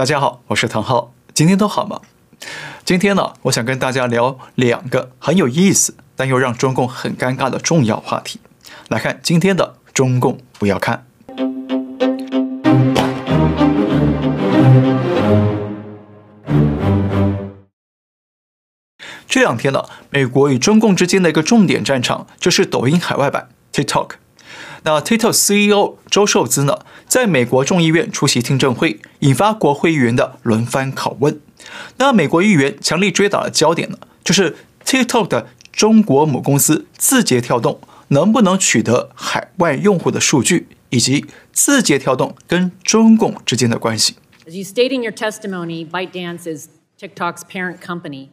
大家好，我是唐浩，今天都好吗？今天呢，我想跟大家聊两个很有意思，但又让中共很尴尬的重要话题。来看今天的中共不要看。这两天呢，美国与中共之间的一个重点战场就是抖音海外版 TikTok。那 TikTok CEO 周受资呢，在美国众议院出席听证会，引发国会议员的轮番拷问。那美国议员强力追打的焦点呢，就是 TikTok 的中国母公司字节跳动能不能取得海外用户的数据，以及字节跳动跟中共之间的关系。As you state in your testimony, ByteDance is TikTok's parent company.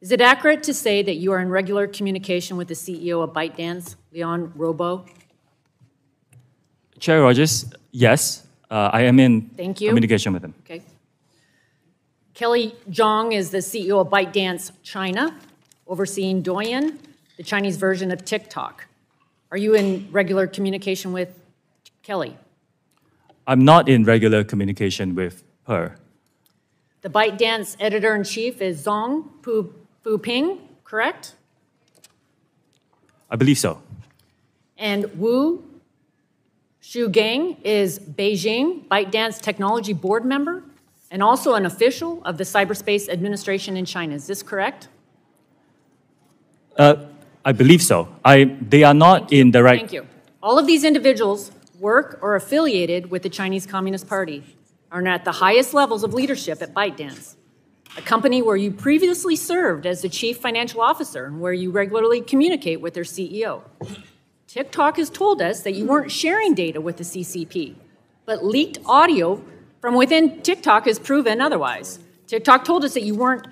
Is it accurate to say that you are in regular communication with the CEO of ByteDance, Leon Robo? Chair Rogers, yes, uh, I am in Thank you. communication with him. Okay. Kelly Zhang is the CEO of ByteDance China, overseeing Douyin, the Chinese version of TikTok. Are you in regular communication with Kelly? I'm not in regular communication with her. The ByteDance editor in chief is Zhong Pu, Ping, correct? I believe so. And Wu Shugang is Beijing ByteDance technology board member and also an official of the Cyberspace Administration in China. Is this correct? Uh, I believe so. I, they are not in the right. Thank you. All of these individuals work or affiliated with the Chinese Communist Party, are at the highest levels of leadership at ByteDance, a company where you previously served as the chief financial officer and where you regularly communicate with their CEO. TikTok has told us that you weren't sharing data with the CCP, but leaked audio from within TikTok has proven otherwise. TikTok told us that you weren't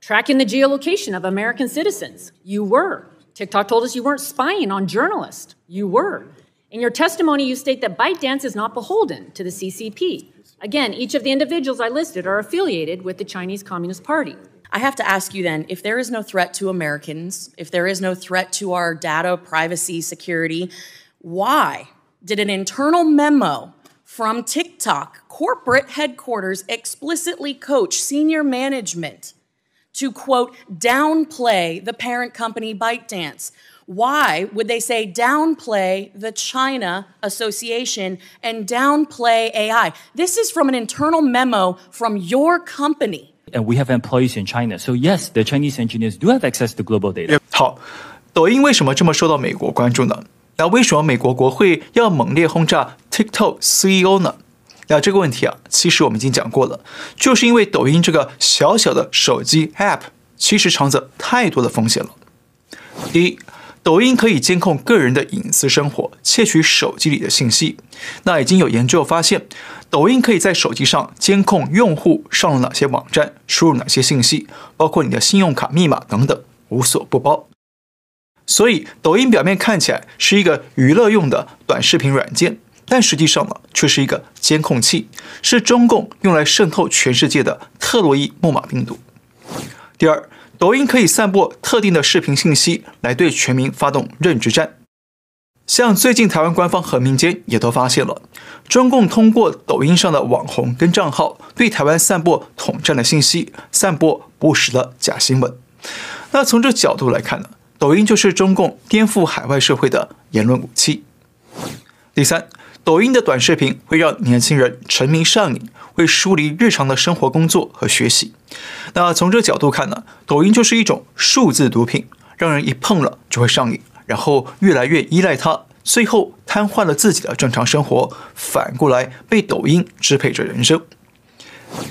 tracking the geolocation of American citizens. You were. TikTok told us you weren't spying on journalists. You were. In your testimony, you state that ByteDance is not beholden to the CCP. Again, each of the individuals I listed are affiliated with the Chinese Communist Party. I have to ask you then if there is no threat to Americans, if there is no threat to our data privacy security, why did an internal memo from TikTok corporate headquarters explicitly coach senior management to quote, downplay the parent company ByteDance? Why would they say downplay the China Association and downplay AI? This is from an internal memo from your company. And we have employees in China. So, yes, the Chinese engineers do have access to global data. 好，抖音为什么这么受到美国关注呢？那为什么美国国会要猛烈轰炸 TikTok CEO 呢？那这个问题啊，其实我们已经讲过了，就是因为抖音这个小小的手机 App，其实藏着太多的风险了。第一，抖音可以监控个人的隐私生活，窃取手机里的信息。那已经有研究发现，抖音可以在手机上监控用户上了哪些网站，输入哪些信息，包括你的信用卡密码等等，无所不包。所以，抖音表面看起来是一个娱乐用的短视频软件，但实际上呢，却是一个监控器，是中共用来渗透全世界的特洛伊木马病毒。第二。抖音可以散播特定的视频信息，来对全民发动认知战。像最近台湾官方和民间也都发现了，中共通过抖音上的网红跟账号，对台湾散播统战的信息，散播不实的假新闻。那从这角度来看呢，抖音就是中共颠覆海外社会的言论武器。第三。抖音的短视频会让年轻人沉迷上瘾，会疏离日常的生活、工作和学习。那从这角度看呢，抖音就是一种数字毒品，让人一碰了就会上瘾，然后越来越依赖它，最后瘫痪了自己的正常生活，反过来被抖音支配着人生。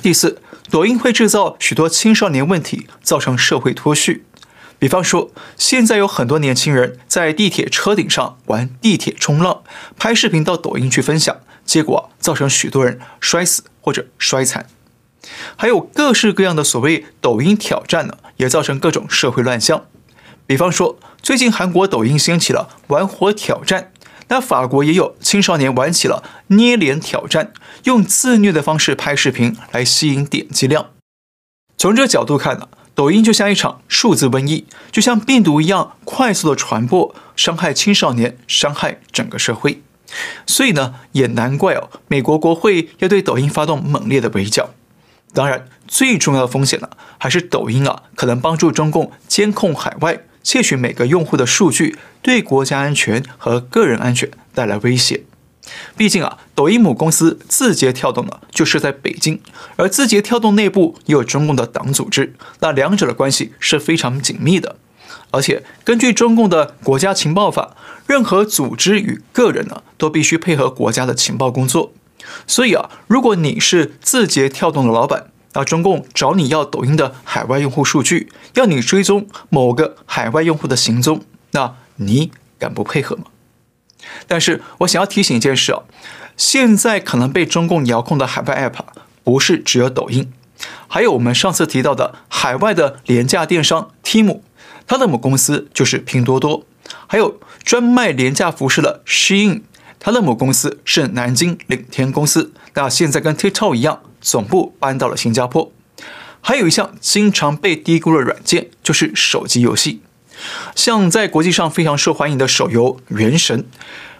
第四，抖音会制造许多青少年问题，造成社会脱序。比方说，现在有很多年轻人在地铁车顶上玩地铁冲浪，拍视频到抖音去分享，结果造成许多人摔死或者摔残。还有各式各样的所谓抖音挑战呢，也造成各种社会乱象。比方说，最近韩国抖音兴起了玩火挑战，那法国也有青少年玩起了捏脸挑战，用自虐的方式拍视频来吸引点击量。从这角度看呢。抖音就像一场数字瘟疫，就像病毒一样快速的传播，伤害青少年，伤害整个社会。所以呢，也难怪哦，美国国会要对抖音发动猛烈的围剿。当然，最重要的风险呢，还是抖音啊，可能帮助中共监控海外，窃取每个用户的数据，对国家安全和个人安全带来威胁。毕竟啊，抖音母公司字节跳动呢，就是在北京，而字节跳动内部也有中共的党组织，那两者的关系是非常紧密的。而且根据中共的国家情报法，任何组织与个人呢，都必须配合国家的情报工作。所以啊，如果你是字节跳动的老板，那中共找你要抖音的海外用户数据，要你追踪某个海外用户的行踪，那你敢不配合吗？但是我想要提醒一件事啊，现在可能被中共遥控的海外 App 不是只有抖音，还有我们上次提到的海外的廉价电商 Temu，它的母公司就是拼多多，还有专卖廉价服饰的 Shein。它的母公司是南京领天公司，那现在跟 TikTok 一样，总部搬到了新加坡。还有一项经常被低估的软件，就是手机游戏。像在国际上非常受欢迎的手游《原神》，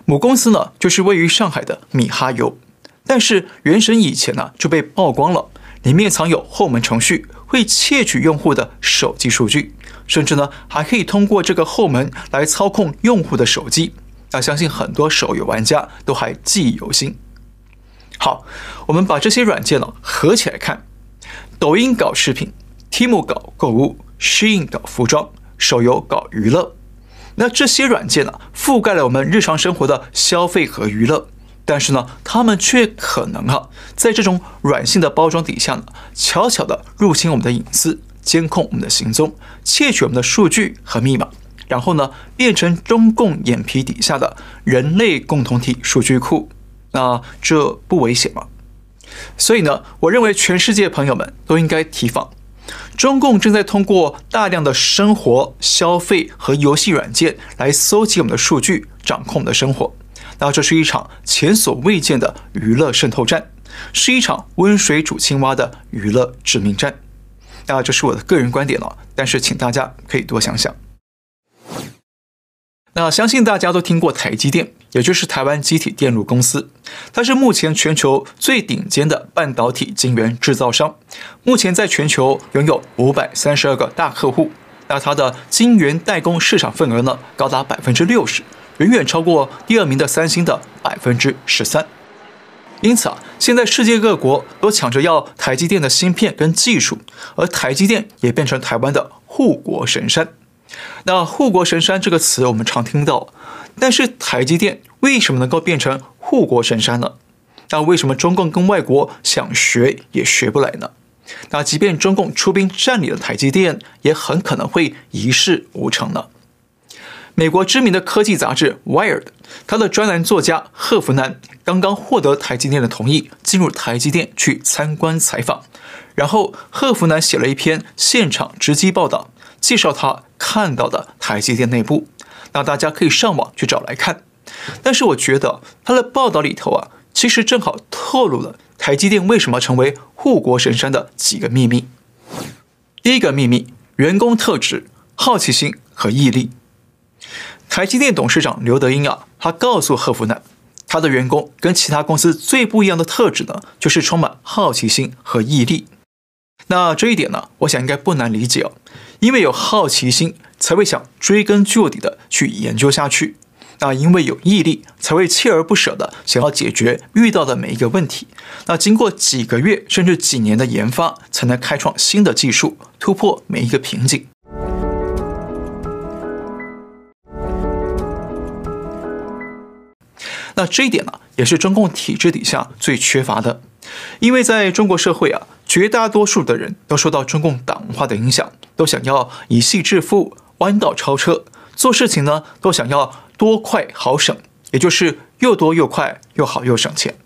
母公司呢就是位于上海的米哈游。但是《原神》以前呢就被曝光了，里面藏有后门程序，会窃取用户的手机数据，甚至呢还可以通过这个后门来操控用户的手机。那相信很多手游玩家都还记忆犹新。好，我们把这些软件呢合起来看：抖音搞视频，Temu 搞购物，Shein 搞服装，手游搞娱乐。那这些软件呢，覆盖了我们日常生活的消费和娱乐，但是呢，他们却可能哈，在这种软性的包装底下呢，悄悄地入侵我们的隐私，监控我们的行踪，窃取我们的数据和密码。然后呢，变成中共眼皮底下的人类共同体数据库，那这不危险吗？所以呢，我认为全世界朋友们都应该提防，中共正在通过大量的生活、消费和游戏软件来搜集我们的数据，掌控我们的生活。那这是一场前所未见的娱乐渗透战，是一场温水煮青蛙的娱乐致命战。那这是我的个人观点了，但是请大家可以多想想。那相信大家都听过台积电，也就是台湾积体电路公司，它是目前全球最顶尖的半导体晶圆制造商，目前在全球拥有五百三十二个大客户。那它的晶圆代工市场份额呢，高达百分之六十，远远超过第二名的三星的百分之十三。因此啊，现在世界各国都抢着要台积电的芯片跟技术，而台积电也变成台湾的护国神山。那“护国神山”这个词我们常听到，但是台积电为什么能够变成护国神山呢？那为什么中共跟外国想学也学不来呢？那即便中共出兵占领了台积电，也很可能会一事无成呢？美国知名的科技杂志《Wired》，他的专栏作家贺福南刚刚获得台积电的同意，进入台积电去参观采访，然后贺福南写了一篇现场直击报道。介绍他看到的台积电内部，那大家可以上网去找来看。但是我觉得他的报道里头啊，其实正好透露了台积电为什么成为护国神山的几个秘密。第一个秘密：员工特质、好奇心和毅力。台积电董事长刘德英啊，他告诉贺福南，他的员工跟其他公司最不一样的特质呢，就是充满好奇心和毅力。那这一点呢，我想应该不难理解哦。因为有好奇心，才会想追根究底的去研究下去；那因为有毅力，才会锲而不舍的想要解决遇到的每一个问题。那经过几个月甚至几年的研发，才能开创新的技术，突破每一个瓶颈。那这一点呢，也是中共体制底下最缺乏的。因为在中国社会啊，绝大多数的人都受到中共党文化的影响，都想要以细致富、弯道超车，做事情呢都想要多快好省，也就是又多又快又好又省钱。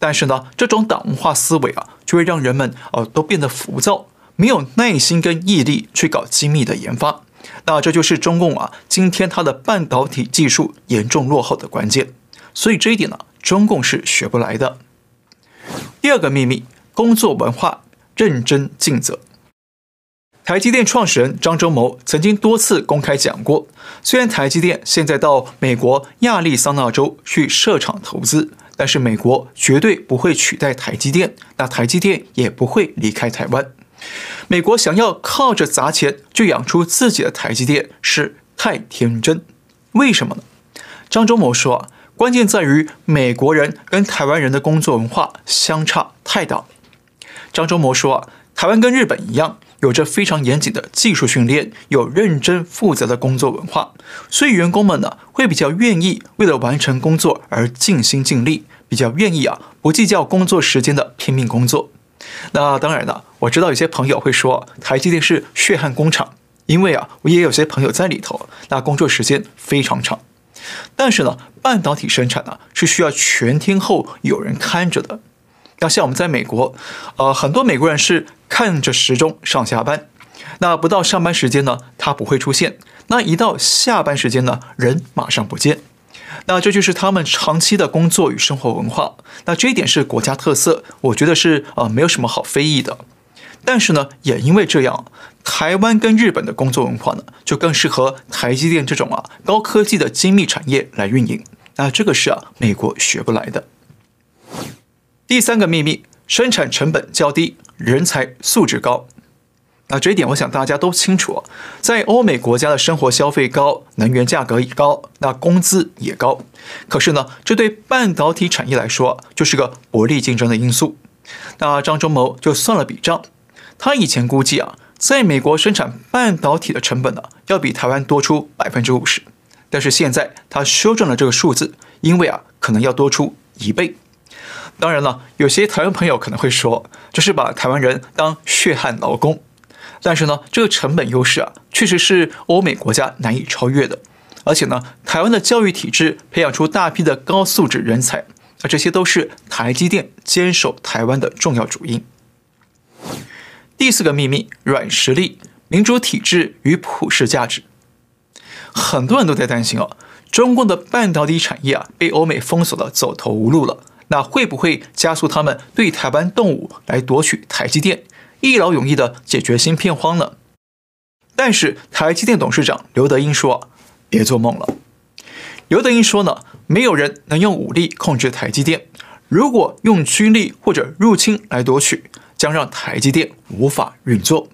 但是呢，这种党文化思维啊，就会让人们呃都变得浮躁，没有耐心跟毅力去搞精密的研发。那这就是中共啊今天它的半导体技术严重落后的关键。所以这一点呢，中共是学不来的。第二个秘密，工作文化认真尽责。台积电创始人张忠谋曾经多次公开讲过，虽然台积电现在到美国亚利桑那州去设厂投资，但是美国绝对不会取代台积电，那台积电也不会离开台湾。美国想要靠着砸钱就养出自己的台积电是太天真。为什么呢？张忠谋说啊，关键在于美国人跟台湾人的工作文化相差太大。张忠谋说啊，台湾跟日本一样，有着非常严谨的技术训练，有认真负责的工作文化，所以员工们呢会比较愿意为了完成工作而尽心尽力，比较愿意啊不计较工作时间的拼命工作。那当然了，我知道有些朋友会说台积电是血汗工厂，因为啊我也有些朋友在里头，那工作时间非常长。但是呢，半导体生产呢是需要全天候有人看着的。那像我们在美国，呃，很多美国人是看着时钟上下班。那不到上班时间呢，他不会出现。那一到下班时间呢，人马上不见。那这就是他们长期的工作与生活文化。那这一点是国家特色，我觉得是呃没有什么好非议的。但是呢，也因为这样，台湾跟日本的工作文化呢，就更适合台积电这种啊高科技的精密产业来运营。那这个是啊美国学不来的。第三个秘密，生产成本较低，人才素质高。那这一点我想大家都清楚，在欧美国家的生活消费高，能源价格也高，那工资也高。可是呢，这对半导体产业来说就是个不利竞争的因素。那张忠谋就算了笔账。他以前估计啊，在美国生产半导体的成本呢，要比台湾多出百分之五十，但是现在他修正了这个数字，因为啊，可能要多出一倍。当然了，有些台湾朋友可能会说，这是把台湾人当血汗劳工，但是呢，这个成本优势啊，确实是欧美国家难以超越的。而且呢，台湾的教育体制培养出大批的高素质人才，那这些都是台积电坚守台湾的重要主因。第四个秘密，软实力、民主体制与普世价值。很多人都在担心哦，中共的半导体产业啊被欧美封锁的走投无路了，那会不会加速他们对台湾动武，来夺取台积电，一劳永逸的解决芯片荒呢？但是台积电董事长刘德英说，别做梦了。刘德英说呢，没有人能用武力控制台积电，如果用军力或者入侵来夺取。将让台积电无法运作，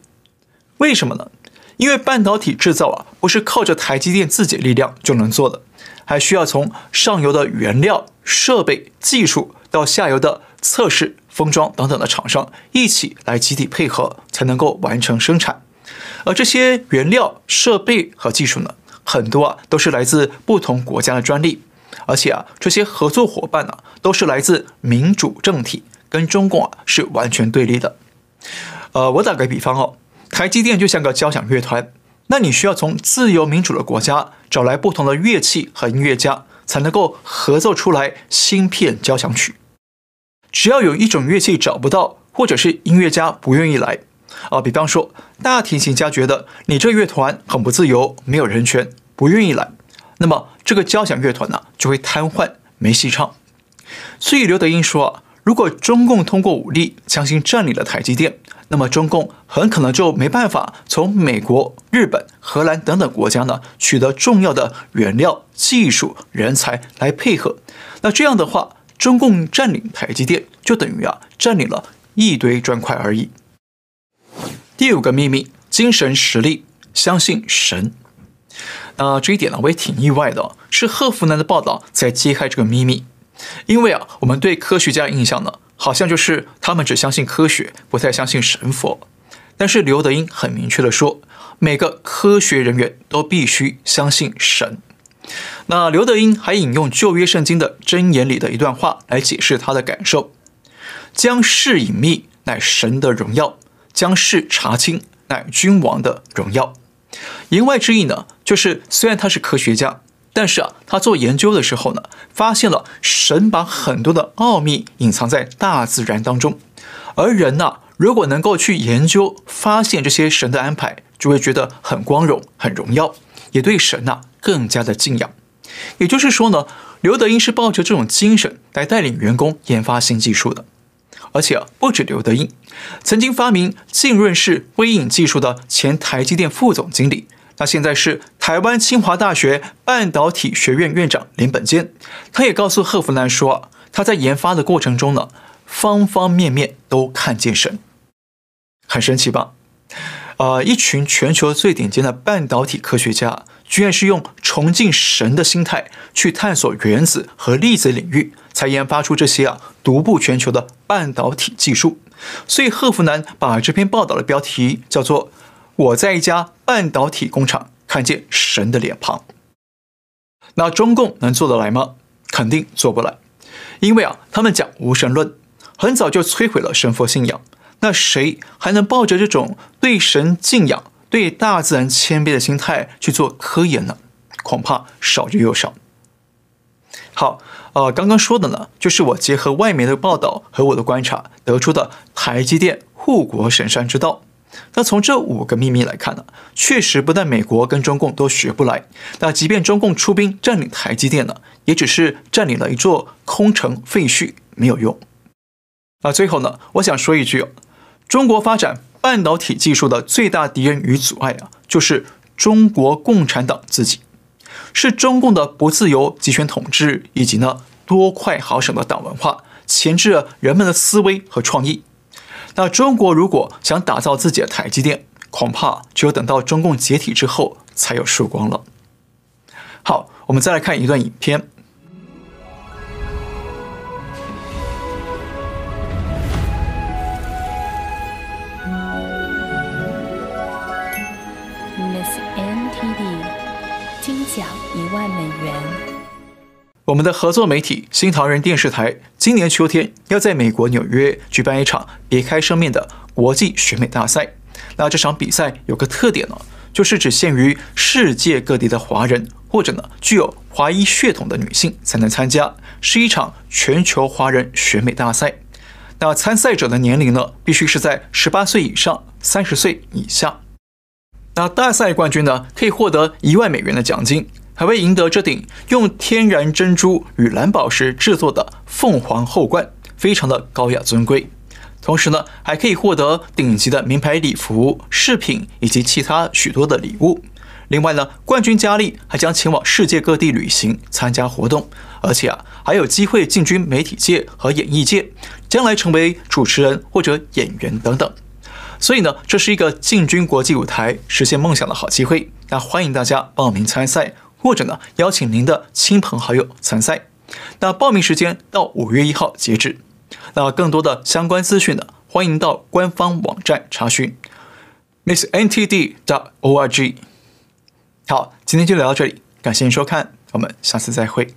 为什么呢？因为半导体制造啊，不是靠着台积电自己力量就能做的，还需要从上游的原料、设备、技术到下游的测试、封装等等的厂商一起来集体配合，才能够完成生产。而这些原料、设备和技术呢，很多啊都是来自不同国家的专利，而且啊，这些合作伙伴呢，都是来自民主政体。跟中共啊是完全对立的，呃，我打个比方哦，台积电就像个交响乐团，那你需要从自由民主的国家找来不同的乐器和音乐家，才能够合奏出来芯片交响曲。只要有一种乐器找不到，或者是音乐家不愿意来，啊，比方说大提琴家觉得你这乐团很不自由，没有人权，不愿意来，那么这个交响乐团呢就会瘫痪，没戏唱。所以刘德音说啊。如果中共通过武力强行占领了台积电，那么中共很可能就没办法从美国、日本、荷兰等等国家呢取得重要的原料、技术、人才来配合。那这样的话，中共占领台积电就等于啊占领了一堆砖块而已。第五个秘密：精神实力，相信神。那这一点呢，我也挺意外的，是贺福南的报道才揭开这个秘密。因为啊，我们对科学家的印象呢，好像就是他们只相信科学，不太相信神佛。但是刘德音很明确地说，每个科学人员都必须相信神。那刘德音还引用旧约圣经的箴言里的一段话来解释他的感受：将事隐秘乃神的荣耀，将事查清乃君王的荣耀。言外之意呢，就是虽然他是科学家。但是啊，他做研究的时候呢，发现了神把很多的奥秘隐藏在大自然当中，而人呐，如果能够去研究发现这些神的安排，就会觉得很光荣、很荣耀，也对神呐更加的敬仰。也就是说呢，刘德英是抱着这种精神来带领员工研发新技术的，而且啊，不止刘德英，曾经发明浸润式微影技术的前台积电副总经理。那现在是台湾清华大学半导体学院院长林本坚，他也告诉贺福南说，他在研发的过程中呢，方方面面都看见神，很神奇吧？呃，一群全球最顶尖的半导体科学家，居然是用崇敬神的心态去探索原子和粒子领域，才研发出这些啊独步全球的半导体技术。所以贺福南把这篇报道的标题叫做“我在一家半导体工厂看见神的脸庞”。那中共能做得来吗？肯定做不来，因为啊，他们讲无神论，很早就摧毁了神佛信仰。那谁还能抱着这种对神敬仰、对大自然谦卑的心态去做科研呢？恐怕少之又少。好，呃，刚刚说的呢，就是我结合外媒的报道和我的观察得出的台积电护国神山之道。那从这五个秘密来看呢，确实不但美国跟中共都学不来，那即便中共出兵占领台积电呢，也只是占领了一座空城废墟，没有用。那最后呢，我想说一句哦，中国发展半导体技术的最大敌人与阻碍啊，就是中国共产党自己，是中共的不自由集权统治以及呢多快好省的党文化，钳制了人们的思维和创意。那中国如果想打造自己的台积电，恐怕只有等到中共解体之后才有曙光了。好，我们再来看一段影片。我们的合作媒体新唐人电视台今年秋天要在美国纽约举办一场别开生面的国际选美大赛。那这场比赛有个特点呢，就是只限于世界各地的华人或者呢具有华裔血统的女性才能参加，是一场全球华人选美大赛。那参赛者的年龄呢，必须是在十八岁以上，三十岁以下。那大赛冠军呢，可以获得一万美元的奖金。还会赢得这顶用天然珍珠与蓝宝石制作的凤凰后冠，非常的高雅尊贵。同时呢，还可以获得顶级的名牌礼服、饰品以及其他许多的礼物。另外呢，冠军佳丽还将前往世界各地旅行、参加活动，而且啊，还有机会进军媒体界和演艺界，将来成为主持人或者演员等等。所以呢，这是一个进军国际舞台、实现梦想的好机会。那欢迎大家报名参赛。或者呢，邀请您的亲朋好友参赛。那报名时间到五月一号截止。那更多的相关资讯呢，欢迎到官方网站查询，missntd.org。好，今天就聊到这里，感谢您收看，我们下次再会。